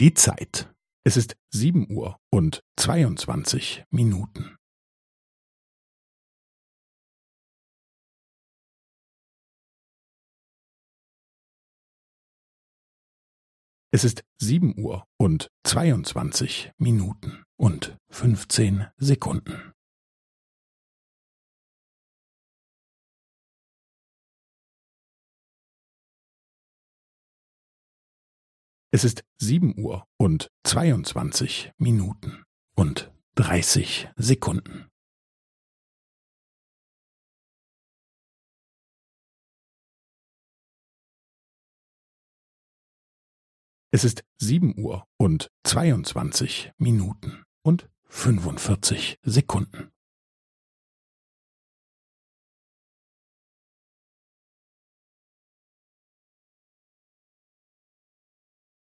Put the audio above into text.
Die Zeit. Es ist sieben Uhr und zweiundzwanzig Minuten. Es ist sieben Uhr und zweiundzwanzig Minuten und fünfzehn Sekunden. Es ist sieben Uhr und zweiundzwanzig Minuten und dreißig Sekunden. Es ist sieben Uhr und zweiundzwanzig Minuten und fünfundvierzig Sekunden.